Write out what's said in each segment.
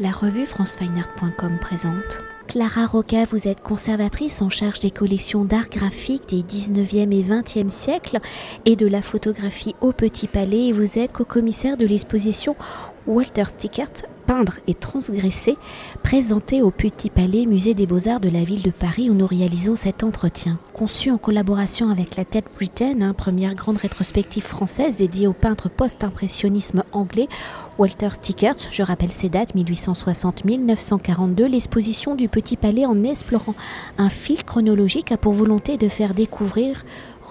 La revue francefineart.com présente. Clara Roca, vous êtes conservatrice en charge des collections d'art graphique des 19e et 20e siècles et de la photographie au Petit Palais et vous êtes co-commissaire de l'exposition Walter Tickert peindre et transgresser, présenté au Petit Palais, musée des Beaux-Arts de la ville de Paris, où nous réalisons cet entretien. Conçu en collaboration avec la Tête Britain, hein, première grande rétrospective française dédiée au peintre post-impressionnisme anglais, Walter Stickert, je rappelle ses dates 1860-1942, l'exposition du Petit Palais en explorant un fil chronologique a pour volonté de faire découvrir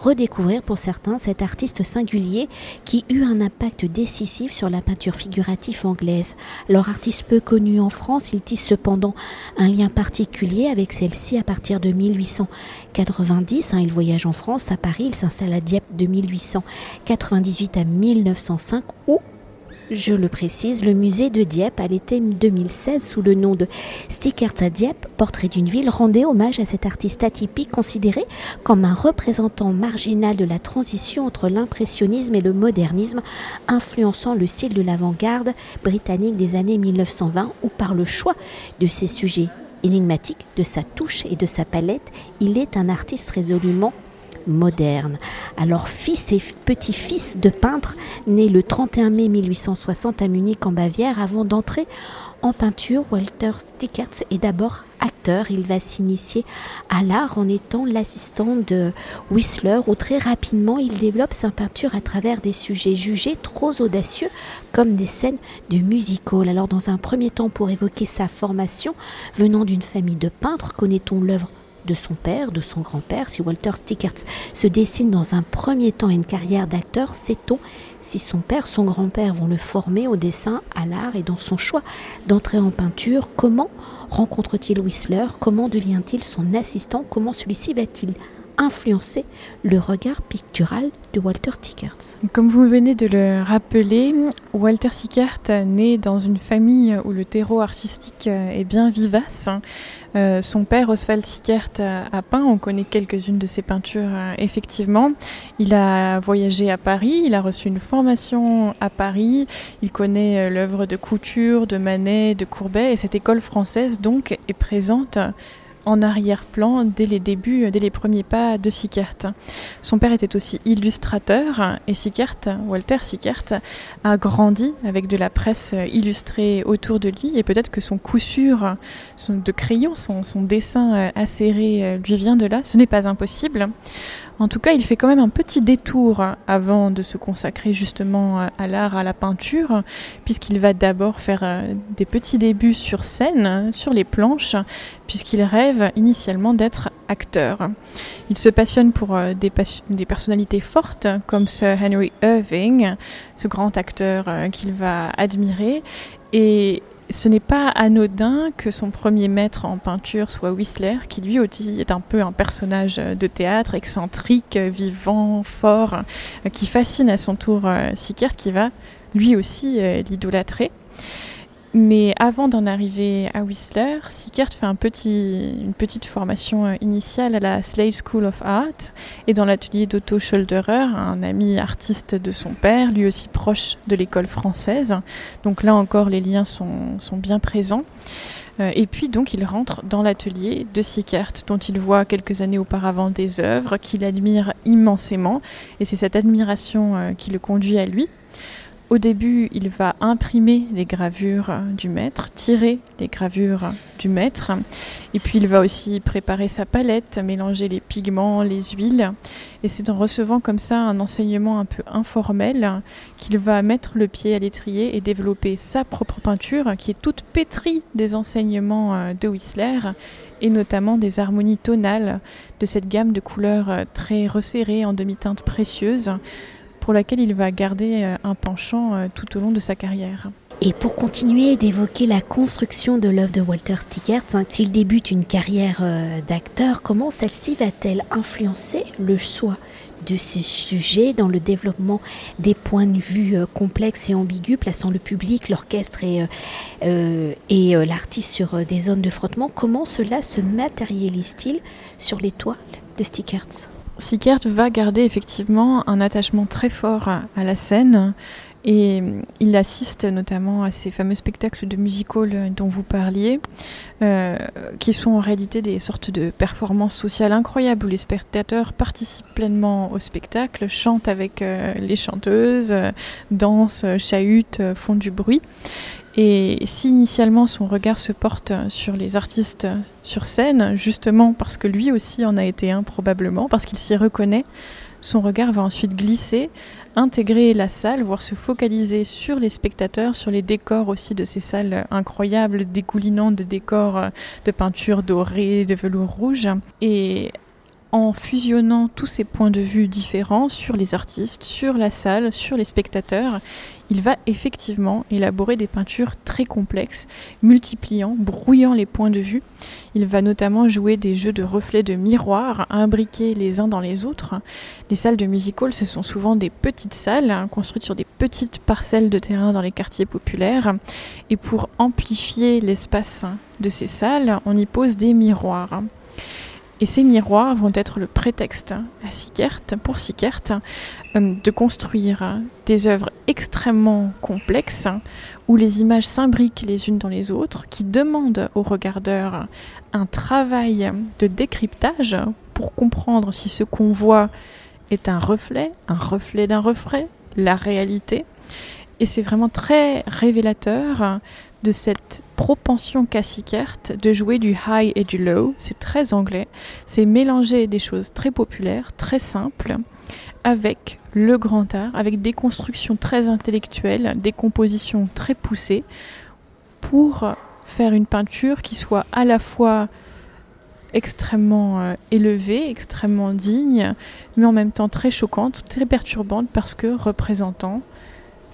redécouvrir pour certains cet artiste singulier qui eut un impact décisif sur la peinture figurative anglaise. Leur artiste peu connu en France, il tisse cependant un lien particulier avec celle-ci à partir de 1890. Hein. il voyage en France, à Paris, il s'installe à Dieppe de 1898 à 1905 où je le précise, le musée de Dieppe à l'été 2016 sous le nom de Stickers à Dieppe, portrait d'une ville, rendait hommage à cet artiste atypique considéré comme un représentant marginal de la transition entre l'impressionnisme et le modernisme, influençant le style de l'avant-garde britannique des années 1920 ou par le choix de ses sujets énigmatiques, de sa touche et de sa palette, il est un artiste résolument moderne. Alors fils et petit-fils de peintre, né le 31 mai 1860 à Munich en Bavière, avant d'entrer en peinture, Walter Stickertz est d'abord acteur. Il va s'initier à l'art en étant l'assistant de Whistler, où très rapidement il développe sa peinture à travers des sujets jugés trop audacieux, comme des scènes de musical. Alors, dans un premier temps, pour évoquer sa formation, venant d'une famille de peintres, connaît-on l'œuvre de son père, de son grand-père. Si Walter Stickertz se dessine dans un premier temps une carrière d'acteur, sait-on si son père, son grand-père vont le former au dessin, à l'art et dans son choix d'entrer en peinture? Comment rencontre-t-il Whistler? Comment devient-il son assistant? Comment celui-ci va-t-il influencer le regard pictural de Walter Sickert. Comme vous venez de le rappeler, Walter Sickert naît dans une famille où le terreau artistique est bien vivace. Euh, son père, Oswald Sickert, a peint. On connaît quelques-unes de ses peintures, euh, effectivement. Il a voyagé à Paris, il a reçu une formation à Paris. Il connaît euh, l'œuvre de Couture, de Manet, de Courbet. Et cette école française, donc, est présente en arrière-plan dès les débuts, dès les premiers pas de Sickert. Son père était aussi illustrateur et Sickert, Walter Sickert, a grandi avec de la presse illustrée autour de lui et peut-être que son coup sûr de crayon, son, son dessin acéré lui vient de là. Ce n'est pas impossible. En tout cas, il fait quand même un petit détour avant de se consacrer justement euh, à l'art, à la peinture, puisqu'il va d'abord faire euh, des petits débuts sur scène, sur les planches, puisqu'il rêve initialement d'être acteur. Il se passionne pour euh, des, personnalités fortes comme Sir Henry Irving, ce grand acteur qu'il va admirer, et ce n'est pas anodin que son premier maître en peinture soit Whistler, qui lui aussi est un peu un personnage de théâtre, excentrique, vivant, fort, qui fascine à son tour euh, Sickert, qui va lui aussi euh, l'idolâtrer. Mais avant d'en arriver à Whistler, Sickert fait une petite formation euh, initiale à la Slade School of Art et dans l'atelier d'Otto Scholderer, un ami artiste de son père, lui aussi proche de l'école française. Donc là encore, les liens sont, sont bien présents. Euh, et puis donc il rentre dans l'atelier de Sickert, dont il voit quelques années auparavant des œuvres qu'il admire immensément. Et c'est cette admiration euh, qui le conduit à lui. Au début, il va imprimer les gravures du maître, tirer les gravures du maître, et puis il va aussi préparer sa palette, mélanger les pigments, les huiles, et c'est en recevant comme ça un enseignement un peu informel qu'il va mettre le pied à l'étrier et développer sa propre peinture, qui est toute pétrie des enseignements euh, de Whistler, et notamment des harmonies tonales de cette gamme de couleurs euh, très resserrées en demi-teinte précieuse pour laquelle il va garder euh, un penchant euh, tout au long de sa carrière. Et pour continuer d'évoquer la construction de l'œuvre de Walter Stickert, hein, s'il débute une carrière euh, d'acteur, comment celle-ci va-t-elle influencer le choix de ce sujet dans le développement des points de vue complexes et ambigus, plaçant le public, l'orchestre et, et l'artiste sur des zones de frottement? Comment cela se matérialise-t-il sur les toiles de Stickert Sickert va garder effectivement un attachement très fort à la scène Et il assiste notamment à ces fameux spectacles de musical dont vous parliez, qui sont en réalité des sortes de performances sociales incroyables où les spectateurs participent pleinement au spectacle, chantent avec les chanteuses, dansent, chahutent, font du bruit. Et si initialement son regard se porte sur les artistes sur scène, justement parce que lui aussi en a été un probablement, parce qu'il s'y reconnaît, son regard va ensuite glisser, intégrer la salle, voire se focaliser sur les spectateurs, sur les décors aussi de ces salles incroyables, dégoulinantes de décors de peinture dorée, de velours rouge. Et en fusionnant tous ces points de vue différents sur les artistes, sur la salle, sur les spectateurs, il va effectivement élaborer des peintures très complexes, multipliant, brouillant les points de vue. Il va notamment jouer des jeux de reflets de miroirs imbriqués les uns dans les autres. Les salles de music hall, ce sont souvent des petites salles hein, construites sur des petites parcelles de terrain dans les quartiers populaires. Et pour amplifier l'espace de ces salles, on y pose des miroirs. Et ces miroirs vont être le prétexte à Sickert, pour Sickert euh, de construire des œuvres extrêmement complexes où les images s'imbriquent les unes dans les autres, qui demandent aux regardeurs un travail de décryptage pour comprendre si ce qu'on voit est un reflet, un reflet d'un reflet, la réalité. Et c'est vraiment très révélateur de cette propension qu'a de jouer du high et du low. C'est très anglais. C'est mélanger des choses très populaires, très simples, avec le grand art, avec des constructions très intellectuelles, des compositions très poussées, pour faire une peinture qui soit à la fois extrêmement euh, élevée, extrêmement digne, mais en même temps très choquante, très perturbante parce que représentant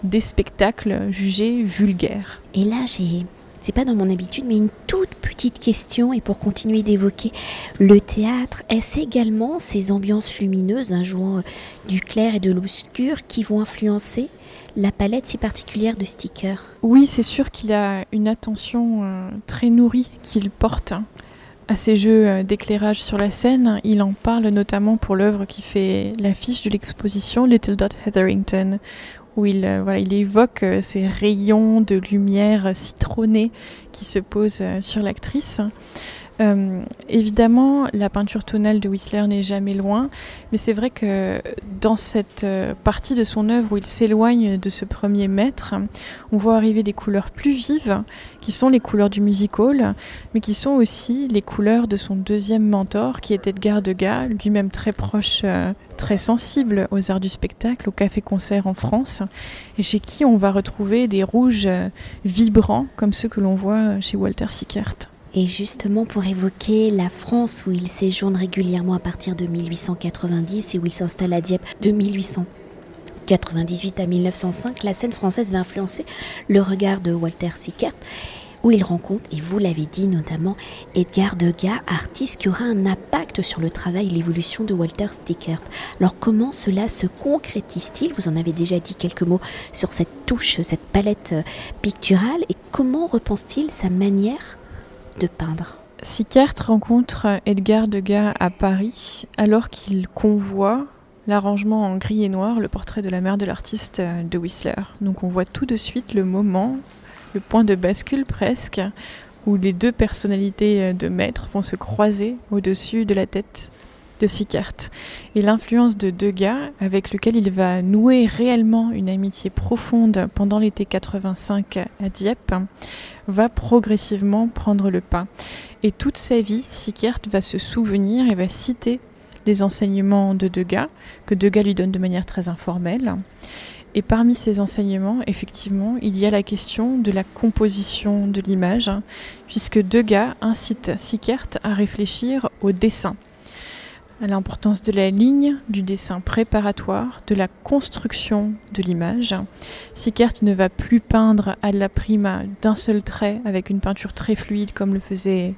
des spectacles jugés vulgaires. Et là, j'ai c'est pas dans mon habitude, mais une toute petite question, et pour continuer d'évoquer le théâtre, est-ce également ces ambiances lumineuses, un hein, jouant euh, du clair et de l'obscur, qui vont influencer la palette si particulière de stickers? Oui, c'est sûr qu'il a une attention euh, très nourrie qu'il porte à ces jeux euh, d'éclairage sur la scène. Il en parle notamment pour l'œuvre qui fait l'affiche de l'exposition Little Dot Hetherington, où il, euh, évoque euh, ces rayons de lumière citronnée qui se posent euh, sur l'actrice. Euh, évidemment, la peinture tonale de Whistler n'est jamais loin, mais c'est vrai que dans cette euh, partie de son œuvre où il s'éloigne de ce premier maître, on voit arriver des couleurs plus vives, qui sont les couleurs du music hall, mais qui sont aussi les couleurs de son deuxième mentor, qui est Edgar Degas, lui-même très proche, euh, très sensible aux arts du spectacle, au café-concert en France, et chez qui on va retrouver des rouges vibrants, comme ceux que l'on voit chez Walter Sickert. Et justement pour évoquer la France où il séjourne régulièrement à partir de 1890 et où il s'installe à Dieppe de 1898 à 1905, la scène française va influencer le regard de Walter Sickert où il rencontre, et vous l'avez dit notamment, Edgar Degas, artiste qui aura un impact sur le travail et l'évolution de Walter Sickert. Alors comment cela se concrétise-t-il? Vous en avez déjà dit quelques mots sur cette touche, cette palette euh, picturale, et comment repense-t-il sa manière de peindre. Rencontre Edgar Degas à Paris alors qu'il convoit l'arrangement en gris et noir, le portrait de la mère de l'artiste de Whistler. Donc on voit tout de suite le moment, le point de bascule presque, où les deux personnalités de maître vont se croiser au-dessus de la tête de Sickert et l'influence de Degas avec lequel il va nouer réellement une amitié profonde pendant l'été 85 à Dieppe va progressivement prendre le pas. Et toute sa vie, Sickert va se souvenir et va citer les enseignements de Degas, que Degas lui donne de manière très informelle. Et parmi ces enseignements, effectivement, il y a la question de la composition de l'image, puisque Degas incite Sickert à réfléchir au dessin à l'importance de la ligne, du dessin préparatoire, de la construction de l'image. Sickert ne va plus peindre à la prima d'un seul trait avec une peinture très fluide comme le faisait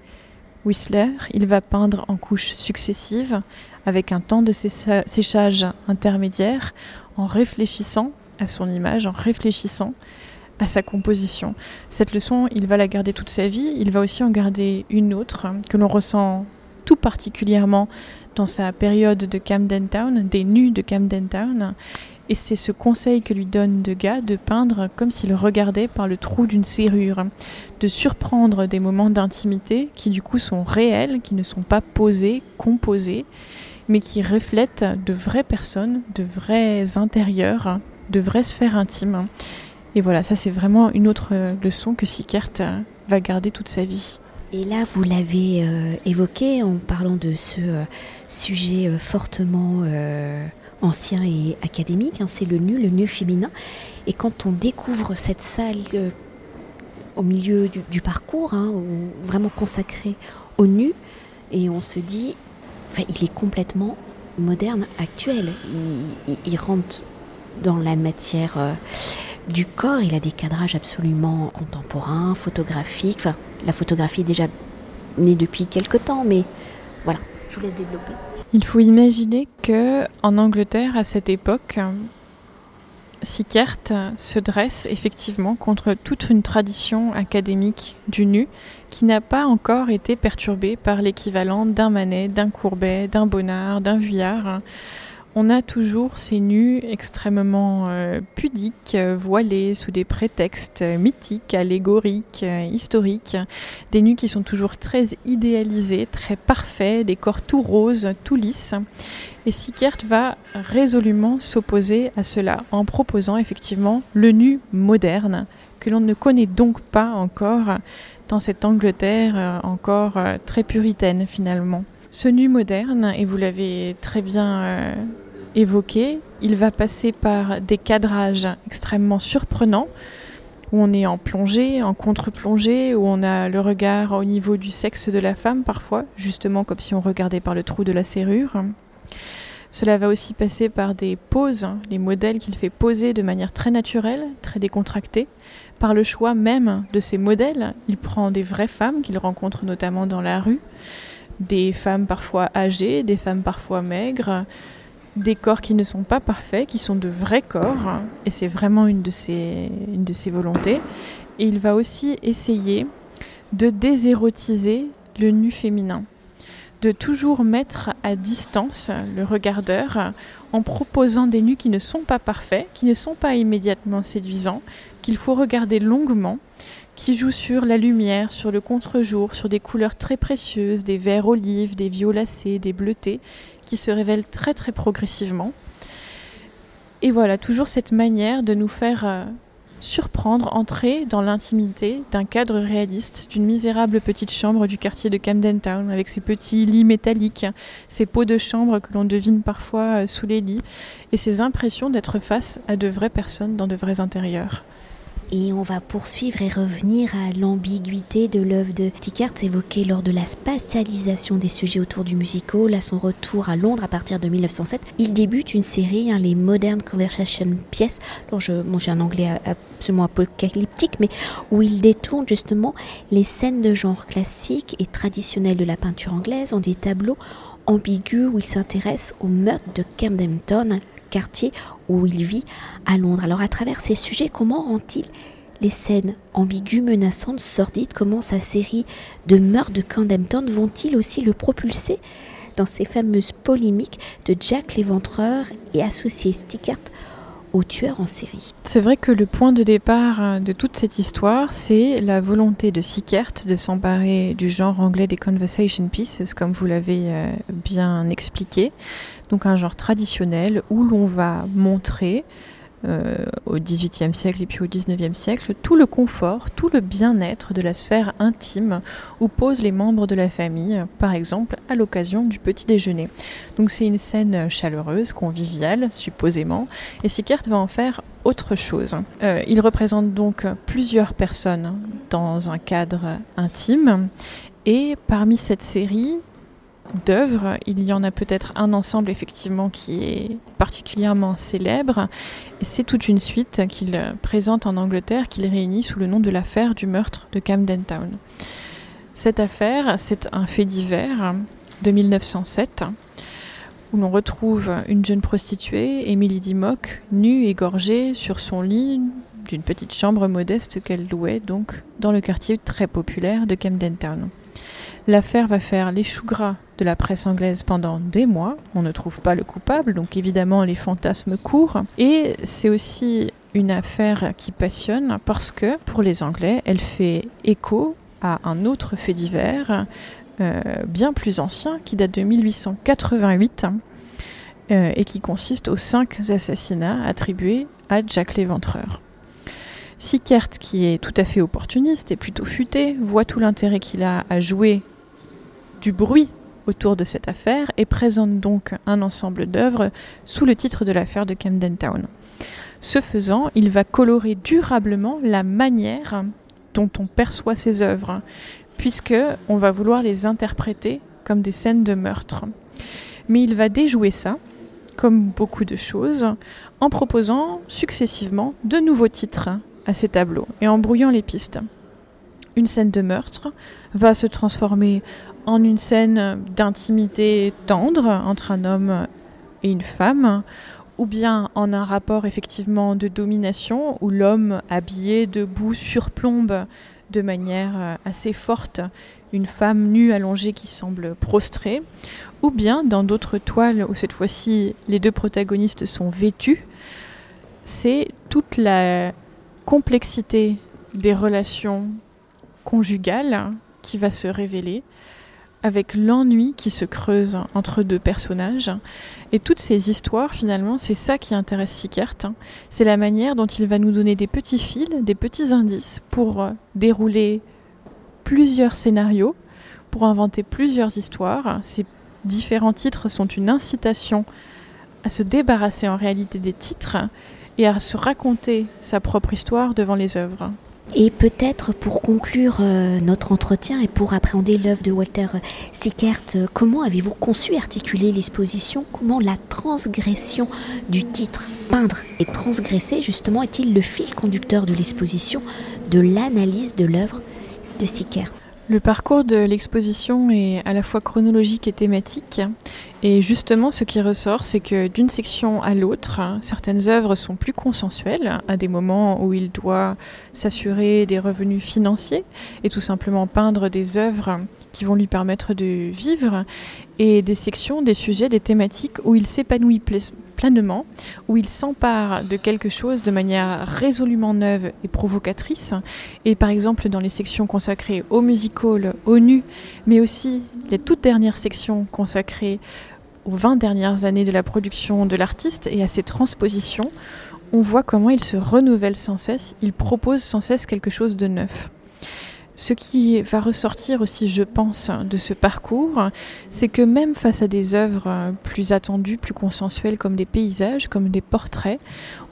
Whistler. Il va peindre en couches successives avec un temps de séchage intermédiaire en réfléchissant à son image, en réfléchissant à sa composition. Cette leçon, il va la garder toute sa vie. Il va aussi en garder une autre que l'on ressent tout particulièrement dans sa période de Camden Town, des nus de Camden Town. Et c'est ce conseil que lui donne Degas de peindre comme s'il regardait par le trou d'une serrure, de surprendre des moments d'intimité qui du coup sont réels, qui ne sont pas posés, composés, mais qui reflètent de vraies personnes, de vrais intérieurs, de vraies sphères intimes. Et voilà, ça c'est vraiment une autre leçon que Sickert va garder toute sa vie. Et là, vous l'avez euh, évoqué en parlant de ce euh, sujet euh, fortement ancien et académique, hein, c'est le nu, le nu féminin. Et quand on découvre cette salle au milieu du, parcours, hein, vraiment consacrée au nu, et on se dit, il est complètement moderne, actuel. Il, rentre dans la matière du corps, il a des cadrages absolument contemporains, photographiques. Enfin, la photographie est déjà née depuis quelque temps, mais voilà, je vous laisse développer. Il faut imaginer que en Angleterre, à cette époque, Sickert se dresse effectivement contre toute une tradition académique du nu qui n'a pas encore été perturbée par l'équivalent d'un Manet, d'un Courbet, d'un Bonnard, d'un Vuillard on a toujours ces nus extrêmement euh, pudiques, euh, voilés sous des prétextes mythiques, allégoriques, euh, historiques, des nus qui sont toujours très idéalisés, très parfaits, des corps tout roses, tout lisses. Et Sickert va résolument s'opposer à cela en proposant effectivement le nu moderne, que l'on ne connaît donc pas encore dans cette Angleterre encore très puritaine finalement. Ce nu moderne, et vous l'avez très bien évoqué, il va passer par des cadrages extrêmement surprenants, où on est en plongée, en contre-plongée, où on a le regard au niveau du sexe de la femme parfois, justement comme si on regardait par le trou de la serrure. Cela va aussi passer par des poses, les modèles qu'il fait poser de manière très naturelle, très décontractée. Par le choix même de ces modèles, il prend des vraies femmes qu'il rencontre notamment dans la rue, des femmes parfois âgées, des femmes parfois maigres, des corps qui ne sont pas parfaits, qui sont de vrais corps, et c'est vraiment une de, ses, une de ses volontés. Et il va aussi essayer de désérotiser le nu féminin, de toujours mettre à distance le regardeur en proposant des nus qui ne sont pas parfaits, qui ne sont pas immédiatement séduisants, qu'il faut regarder longuement, qui jouent sur la lumière, sur le contre-jour, sur des couleurs très précieuses, des verts olives, des violacés, des bleutés, qui se révèlent très très progressivement. Et voilà, toujours cette manière de nous faire euh, surprendre, entrer dans l'intimité d'un cadre réaliste, d'une misérable petite chambre du quartier de Camden Town, avec ses petits lits métalliques, ces pots de chambre que l'on devine parfois euh, sous les lits, et ces impressions d'être face à de vraies personnes dans de vrais intérieurs. Et on va poursuivre et revenir à l'ambiguïté de l'œuvre de Tickert évoquée lors de la spatialisation des sujets autour du musical, à son retour à Londres à partir de 1907. Il débute une série, hein, les Modern Conversation Pièces. Alors je, j'ai un anglais absolument apocalyptique, mais où il détourne justement les scènes de genre classique et traditionnelles de la peinture anglaise en des tableaux ambigus où il s'intéresse au meurtre de Camden Town, quartier où il vit à Londres. Alors à travers ces sujets, comment rend-il les scènes ambiguës, menaçantes, sordides? Comment sa série de meurtres de Camden vont-ils aussi le propulser dans ces fameuses polémiques de Jack l'éventreur et associé Stickert au tueur en série. C'est vrai que le point de départ euh, de toute cette histoire, c'est la volonté de Sickert de s'emparer du genre anglais des conversation pieces, comme vous l'avez euh, bien expliqué, donc un genre traditionnel où l'on va montrer au XVIIIe siècle et puis au XIXe siècle tout le confort, tout le bien-être de la sphère intime où posent les membres de la famille, par exemple à l'occasion du petit déjeuner. Donc c'est une scène chaleureuse, conviviale, supposément, et Sickert va en faire autre chose. Euh, il représente donc plusieurs personnes dans un cadre intime, et parmi cette série, d'œuvres. Il y en a peut-être un ensemble effectivement qui est particulièrement célèbre. Et c'est toute une suite qu'il présente en Angleterre, qu'il réunit sous le nom de l'affaire du meurtre de Camden Town. Cette affaire, c'est un fait divers de 1907 où l'on retrouve une jeune prostituée, Emily Dimock, nue, égorgée sur son lit d'une petite chambre modeste qu'elle louait donc dans le quartier très populaire de Camden Town. L'affaire va faire les choux gras de la presse anglaise pendant des mois. On ne trouve pas le coupable, donc évidemment les fantasmes courent. Et c'est aussi une affaire qui passionne parce que pour les Anglais, elle fait écho à un autre fait divers euh, bien plus ancien qui date de 1888 euh, et qui consiste aux cinq assassinats attribués à Jack l'Éventreur. Sickert, qui est tout à fait opportuniste et plutôt futé, voit tout l'intérêt qu'il a à jouer du bruit autour de cette affaire et présente donc un ensemble d'œuvres sous le titre de l'affaire de Camden Town. Ce faisant, il va colorer durablement la manière dont on perçoit ces œuvres, puisque on va vouloir les interpréter comme des scènes de meurtre. Mais il va déjouer ça, comme beaucoup de choses, en proposant successivement de nouveaux titres à ces tableaux et en brouillant les pistes. Une scène de meurtre va se transformer en une scène d'intimité tendre entre un homme et une femme, ou bien en un rapport effectivement de domination où l'homme habillé debout surplombe de manière euh, assez forte une femme nue allongée qui semble prostrée, ou bien dans d'autres toiles où cette fois-ci les deux protagonistes sont vêtus, c'est toute la complexité des relations conjugales qui va se révéler avec l'ennui qui se creuse entre deux personnages. Et toutes ces histoires, finalement, c'est ça qui intéresse Sickert. Hein. C'est la manière dont il va nous donner des petits fils, des petits indices pour euh, dérouler plusieurs scénarios, pour inventer plusieurs histoires. Ces différents titres sont une incitation à se débarrasser en réalité des titres et à se raconter sa propre histoire devant les œuvres. Et peut-être pour conclure euh, notre entretien et pour appréhender l'œuvre de Walter Sickert, euh, comment avez-vous conçu et articulé l'exposition? Comment la transgression du titre peindre et transgresser justement est-il le fil conducteur de l'exposition, de l'analyse de l'œuvre de Sickert? Le parcours de l'exposition est à la fois chronologique et thématique. Et justement, ce qui ressort, c'est que d'une section à l'autre, certaines œuvres sont plus consensuelles, à des moments où il doit s'assurer des revenus financiers et tout simplement peindre des œuvres qui vont lui permettre de vivre, et des sections, des sujets, des thématiques où il s'épanouit pleinement, où il s'empare de quelque chose de manière résolument neuve et provocatrice. Et par exemple, dans les sections consacrées au musical, au nu, mais aussi les toutes dernières sections consacrées aux 20 dernières années de la production de l'artiste et à ses transpositions, on voit comment il se renouvelle sans cesse, il propose sans cesse quelque chose de neuf. Ce qui va ressortir aussi, je pense, de ce parcours, c'est que même face à des œuvres plus attendues, plus consensuelles, comme des paysages, comme des portraits,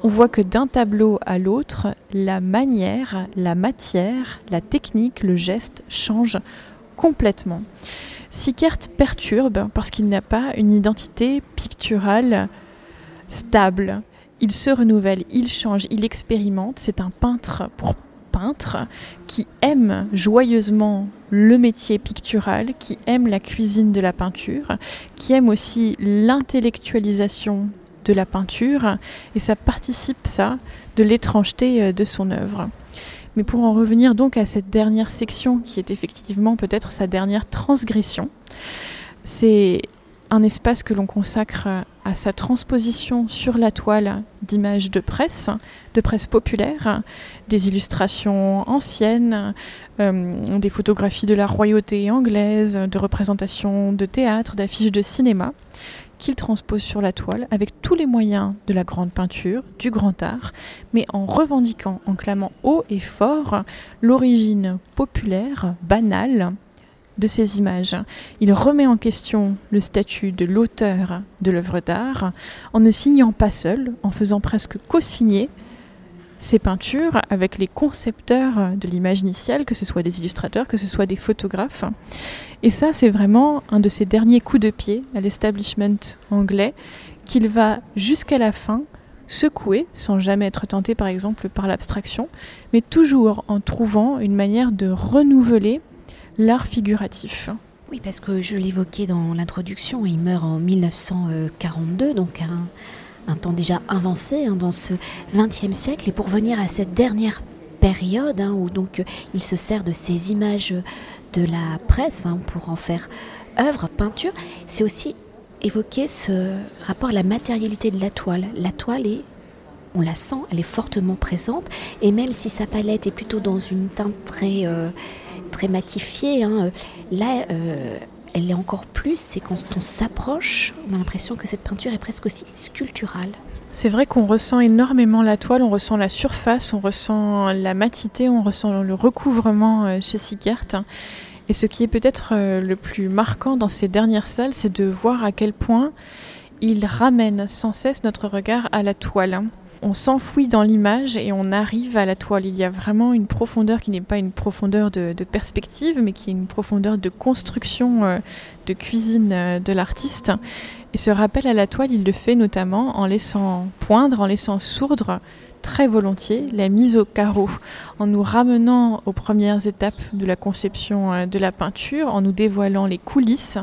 on voit que d'un tableau à l'autre, la manière, la matière, la technique, le geste changent complètement. Sickert perturbe parce qu'il n'a pas une identité picturale stable. Il se renouvelle, il change, il expérimente. C'est un peintre pour peintre qui aime joyeusement le métier pictural, qui aime la cuisine de la peinture, qui aime aussi l'intellectualisation de la peinture, et ça participe ça de l'étrangeté euh, de son œuvre. Mais pour en revenir donc à cette dernière section qui est effectivement peut-être sa dernière transgression, c'est un espace que l'on consacre à sa transposition sur la toile d'images de presse, de presse populaire, des illustrations anciennes, euh, des photographies de la royauté anglaise, de représentations de théâtre, d'affiches de cinéma, qu'il transpose sur la toile avec tous les moyens de la grande peinture, du grand art, mais en revendiquant, en clamant haut et fort l'origine populaire, banale, de ces images. Il remet en question le statut de l'auteur de l'œuvre d'art en ne signant pas seul, en faisant presque co-signer ses peintures avec les concepteurs de l'image initiale, que ce soit des illustrateurs, que ce soit des photographes. Et ça, c'est vraiment un de ses derniers coups de pied à l'establishment anglais qu'il va jusqu'à la fin secouer, sans jamais être tenté par exemple par l'abstraction, mais toujours en trouvant une manière de renouveler l'art figuratif. Oui, parce que je l'évoquais dans l'introduction, il meurt en 1942, donc un, un temps déjà avancé hein, dans ce XXe siècle. Et pour venir à cette dernière période hein, où donc euh, il se sert de ces images de la presse hein, pour en faire œuvre, peinture. C'est aussi évoquer ce rapport à la matérialité de la toile. La toile est on la sent, elle est fortement présente. Et même si sa palette est plutôt dans une teinte très, euh, très matifiée, hein, là, euh, elle est encore plus. C'est quand on s'approche, on a l'impression que cette peinture est presque aussi sculpturale. C'est vrai qu'on ressent énormément la toile, on ressent la surface, on ressent la matité, on ressent le recouvrement euh, chez Sickert. Et ce qui est peut-être le plus marquant dans ces dernières salles, c'est de voir à quel point il ramène sans cesse notre regard à la toile on s'enfouit dans l'image et on arrive à la toile. Il y a vraiment une profondeur qui n'est pas une profondeur de, perspective, mais qui est une profondeur de construction euh, de cuisine euh, de l'artiste. Et ce rappel à la toile, il le fait notamment en laissant poindre, en laissant sourdre très volontiers la mise au carreau, en nous ramenant aux premières étapes de la conception euh, de la peinture, en nous dévoilant les coulisses,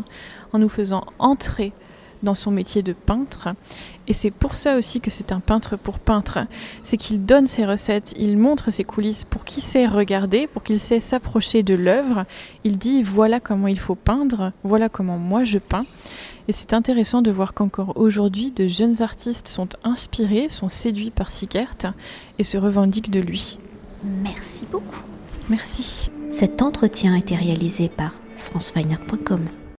en nous faisant entrer dans son métier de peintre. Et c'est pour ça aussi que c'est un peintre pour peintre. C'est qu'il donne ses recettes, il montre ses coulisses pour qui sait regarder, pour qu'il sait s'approcher de l'œuvre. Il dit voilà comment il faut peindre, voilà comment moi je peins. Et c'est intéressant de voir qu'encore aujourd'hui, de jeunes artistes sont inspirés, sont séduits par Sickert et se revendiquent de lui. Merci beaucoup. Merci. Cet entretien a été réalisé par franceweiner.com.